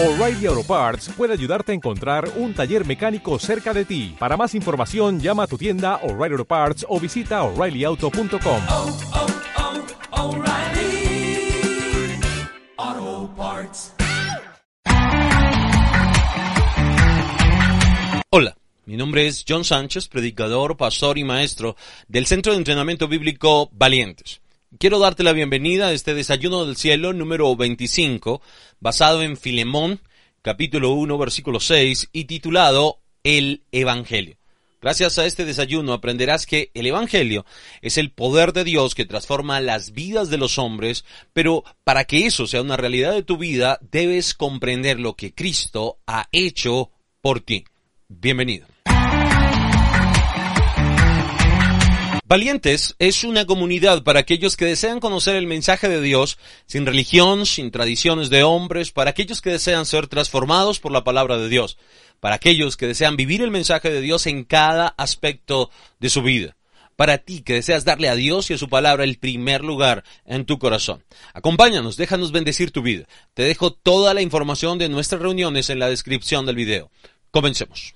O'Reilly Auto Parts puede ayudarte a encontrar un taller mecánico cerca de ti. Para más información, llama a tu tienda O'Reilly Auto Parts o visita oreillyauto.com. oh, oh, Parts. Hola, mi nombre es John Sánchez, predicador, pastor y maestro del Centro de Entrenamiento Bíblico Valientes. Quiero darte la bienvenida a este desayuno del cielo número 25, basado en Filemón, capítulo 1, versículo 6, y titulado El Evangelio. Gracias a este desayuno aprenderás que el Evangelio es el poder de Dios que transforma las vidas de los hombres, pero para que eso sea una realidad de tu vida, debes comprender lo que Cristo ha hecho por ti. Bienvenido. Valientes es una comunidad para aquellos que desean conocer el mensaje de Dios sin religión, sin tradiciones de hombres, para aquellos que desean ser transformados por la palabra de Dios, para aquellos que desean vivir el mensaje de Dios en cada aspecto de su vida, para ti que deseas darle a Dios y a su palabra el primer lugar en tu corazón. Acompáñanos, déjanos bendecir tu vida. Te dejo toda la información de nuestras reuniones en la descripción del video. Comencemos.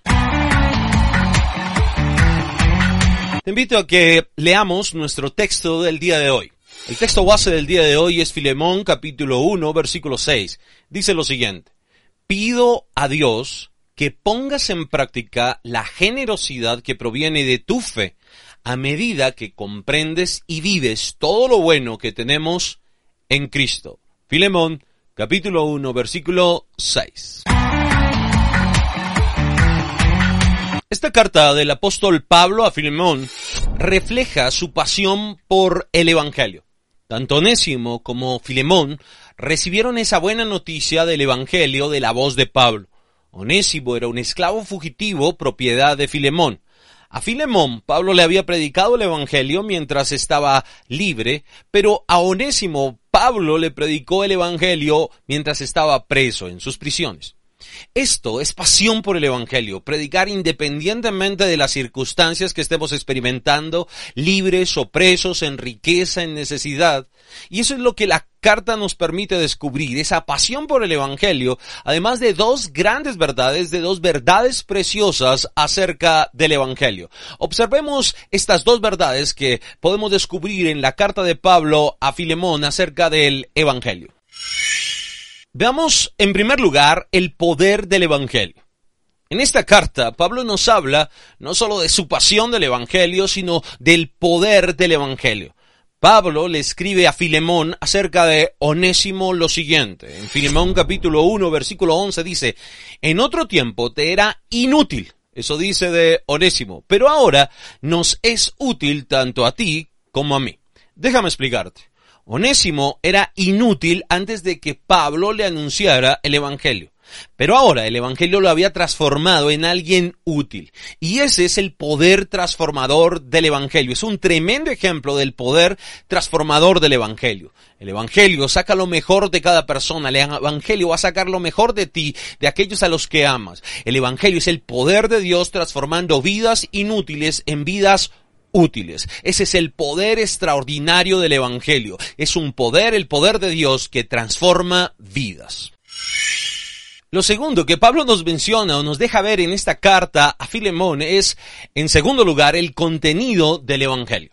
Te invito a que leamos nuestro texto del día de hoy. El texto base del día de hoy es Filemón capítulo 1 versículo 6. Dice lo siguiente. Pido a Dios que pongas en práctica la generosidad que proviene de tu fe a medida que comprendes y vives todo lo bueno que tenemos en Cristo. Filemón capítulo 1 versículo 6. Esta carta del apóstol Pablo a Filemón refleja su pasión por el Evangelio. Tanto Onésimo como Filemón recibieron esa buena noticia del Evangelio de la voz de Pablo. Onésimo era un esclavo fugitivo propiedad de Filemón. A Filemón Pablo le había predicado el Evangelio mientras estaba libre, pero a Onésimo Pablo le predicó el Evangelio mientras estaba preso en sus prisiones. Esto es pasión por el Evangelio, predicar independientemente de las circunstancias que estemos experimentando, libres o presos, en riqueza, en necesidad. Y eso es lo que la carta nos permite descubrir, esa pasión por el Evangelio, además de dos grandes verdades, de dos verdades preciosas acerca del Evangelio. Observemos estas dos verdades que podemos descubrir en la carta de Pablo a Filemón acerca del Evangelio. Veamos en primer lugar el poder del Evangelio. En esta carta, Pablo nos habla no solo de su pasión del Evangelio, sino del poder del Evangelio. Pablo le escribe a Filemón acerca de Onésimo lo siguiente. En Filemón capítulo 1 versículo 11 dice, en otro tiempo te era inútil. Eso dice de Onésimo, pero ahora nos es útil tanto a ti como a mí. Déjame explicarte. Onésimo era inútil antes de que Pablo le anunciara el Evangelio. Pero ahora el Evangelio lo había transformado en alguien útil. Y ese es el poder transformador del Evangelio. Es un tremendo ejemplo del poder transformador del Evangelio. El Evangelio saca lo mejor de cada persona. El Evangelio va a sacar lo mejor de ti, de aquellos a los que amas. El Evangelio es el poder de Dios transformando vidas inútiles en vidas útiles. Ese es el poder extraordinario del Evangelio. Es un poder, el poder de Dios que transforma vidas. Lo segundo que Pablo nos menciona o nos deja ver en esta carta a Filemón es, en segundo lugar, el contenido del Evangelio.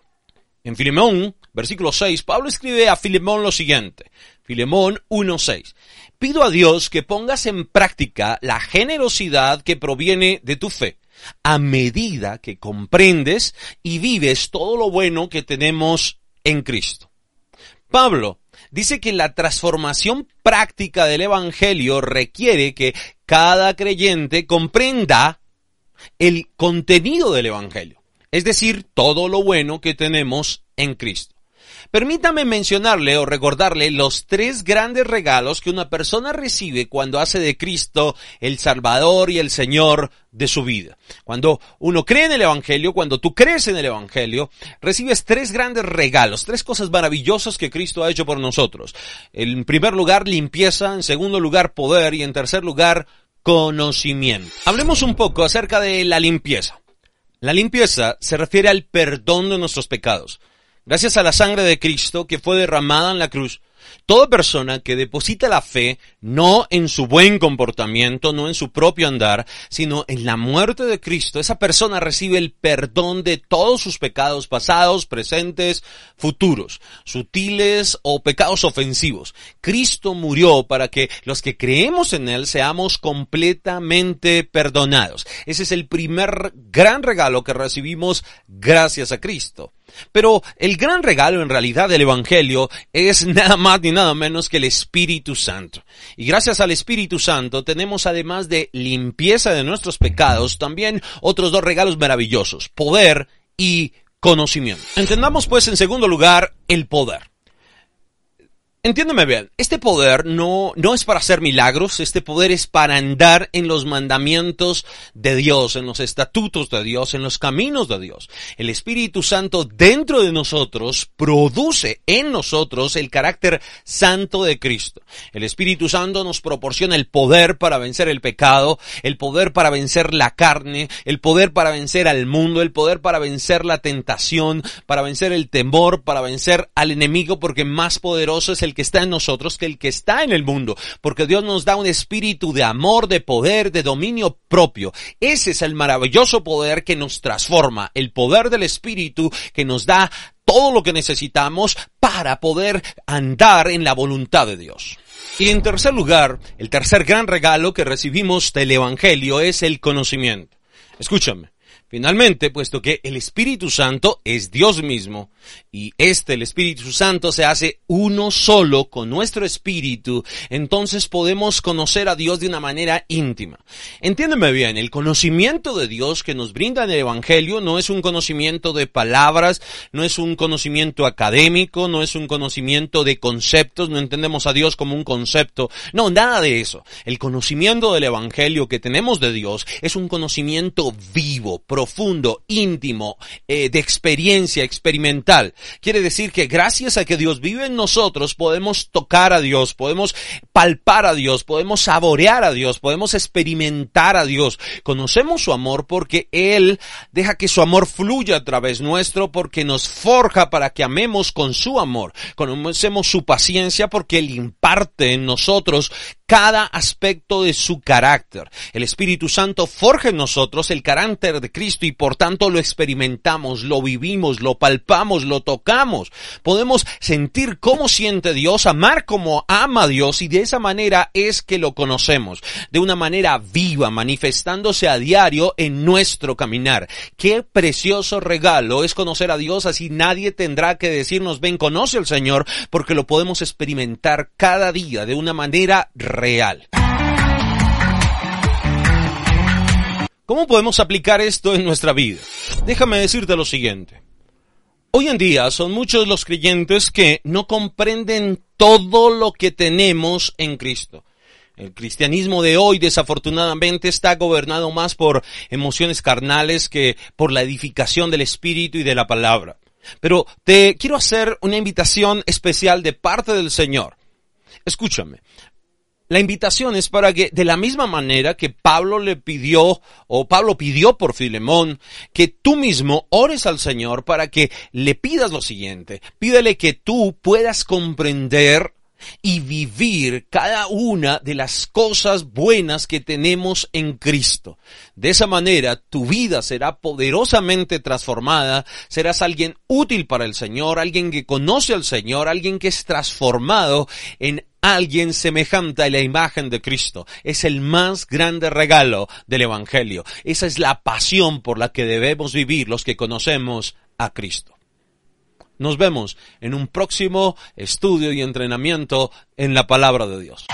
En Filemón, versículo 6, Pablo escribe a Filemón lo siguiente. Filemón 1.6. Pido a Dios que pongas en práctica la generosidad que proviene de tu fe, a medida que comprendes y vives todo lo bueno que tenemos en Cristo. Pablo dice que la transformación práctica del Evangelio requiere que cada creyente comprenda el contenido del Evangelio, es decir, todo lo bueno que tenemos en Cristo. Permítame mencionarle o recordarle los tres grandes regalos que una persona recibe cuando hace de Cristo el Salvador y el Señor de su vida. Cuando uno cree en el Evangelio, cuando tú crees en el Evangelio, recibes tres grandes regalos, tres cosas maravillosas que Cristo ha hecho por nosotros. En primer lugar, limpieza, en segundo lugar, poder y en tercer lugar, conocimiento. Hablemos un poco acerca de la limpieza. La limpieza se refiere al perdón de nuestros pecados. Gracias a la sangre de Cristo que fue derramada en la cruz, Toda persona que deposita la fe no en su buen comportamiento, no en su propio andar, sino en la muerte de Cristo, esa persona recibe el perdón de todos sus pecados pasados, presentes, futuros, sutiles o pecados ofensivos. Cristo murió para que los que creemos en Él seamos completamente perdonados. Ese es el primer gran regalo que recibimos gracias a Cristo. Pero el gran regalo en realidad del Evangelio es nada más ni nada menos que el Espíritu Santo. Y gracias al Espíritu Santo tenemos además de limpieza de nuestros pecados, también otros dos regalos maravillosos, poder y conocimiento. Entendamos pues en segundo lugar el poder. Entiéndeme bien, este poder no, no es para hacer milagros, este poder es para andar en los mandamientos de Dios, en los estatutos de Dios, en los caminos de Dios. El Espíritu Santo dentro de nosotros produce en nosotros el carácter santo de Cristo. El Espíritu Santo nos proporciona el poder para vencer el pecado, el poder para vencer la carne, el poder para vencer al mundo, el poder para vencer la tentación, para vencer el temor, para vencer al enemigo, porque más poderoso es el el que está en nosotros que el que está en el mundo, porque Dios nos da un espíritu de amor, de poder, de dominio propio. Ese es el maravilloso poder que nos transforma, el poder del espíritu que nos da todo lo que necesitamos para poder andar en la voluntad de Dios. Y en tercer lugar, el tercer gran regalo que recibimos del Evangelio es el conocimiento. Escúchame. Finalmente, puesto que el Espíritu Santo es Dios mismo, y este, el Espíritu Santo, se hace uno solo con nuestro espíritu, entonces podemos conocer a Dios de una manera íntima. Entiéndeme bien, el conocimiento de Dios que nos brinda el Evangelio no es un conocimiento de palabras, no es un conocimiento académico, no es un conocimiento de conceptos, no entendemos a Dios como un concepto, no, nada de eso. El conocimiento del Evangelio que tenemos de Dios es un conocimiento vivo, profundo, íntimo, eh, de experiencia experimental. Quiere decir que gracias a que Dios vive en nosotros podemos tocar a Dios, podemos palpar a Dios, podemos saborear a Dios, podemos experimentar a Dios. Conocemos su amor porque Él deja que su amor fluya a través nuestro porque nos forja para que amemos con su amor. Conocemos su paciencia porque Él imparte en nosotros cada aspecto de su carácter. El Espíritu Santo forja en nosotros el carácter de Cristo y por tanto lo experimentamos, lo vivimos, lo palpamos, lo tocamos. Podemos sentir cómo siente Dios, amar como ama Dios y de esa manera es que lo conocemos, de una manera viva, manifestándose a diario en nuestro caminar. Qué precioso regalo es conocer a Dios, así nadie tendrá que decirnos ven, conoce al Señor, porque lo podemos experimentar cada día de una manera real. ¿Cómo podemos aplicar esto en nuestra vida? Déjame decirte lo siguiente. Hoy en día son muchos los creyentes que no comprenden todo lo que tenemos en Cristo. El cristianismo de hoy desafortunadamente está gobernado más por emociones carnales que por la edificación del espíritu y de la palabra. Pero te quiero hacer una invitación especial de parte del Señor. Escúchame, la invitación es para que, de la misma manera que Pablo le pidió, o Pablo pidió por Filemón, que tú mismo ores al Señor para que le pidas lo siguiente. Pídele que tú puedas comprender y vivir cada una de las cosas buenas que tenemos en Cristo. De esa manera tu vida será poderosamente transformada, serás alguien útil para el Señor, alguien que conoce al Señor, alguien que es transformado en alguien semejante a la imagen de Cristo. Es el más grande regalo del Evangelio. Esa es la pasión por la que debemos vivir los que conocemos a Cristo. Nos vemos en un próximo estudio y entrenamiento en la palabra de Dios.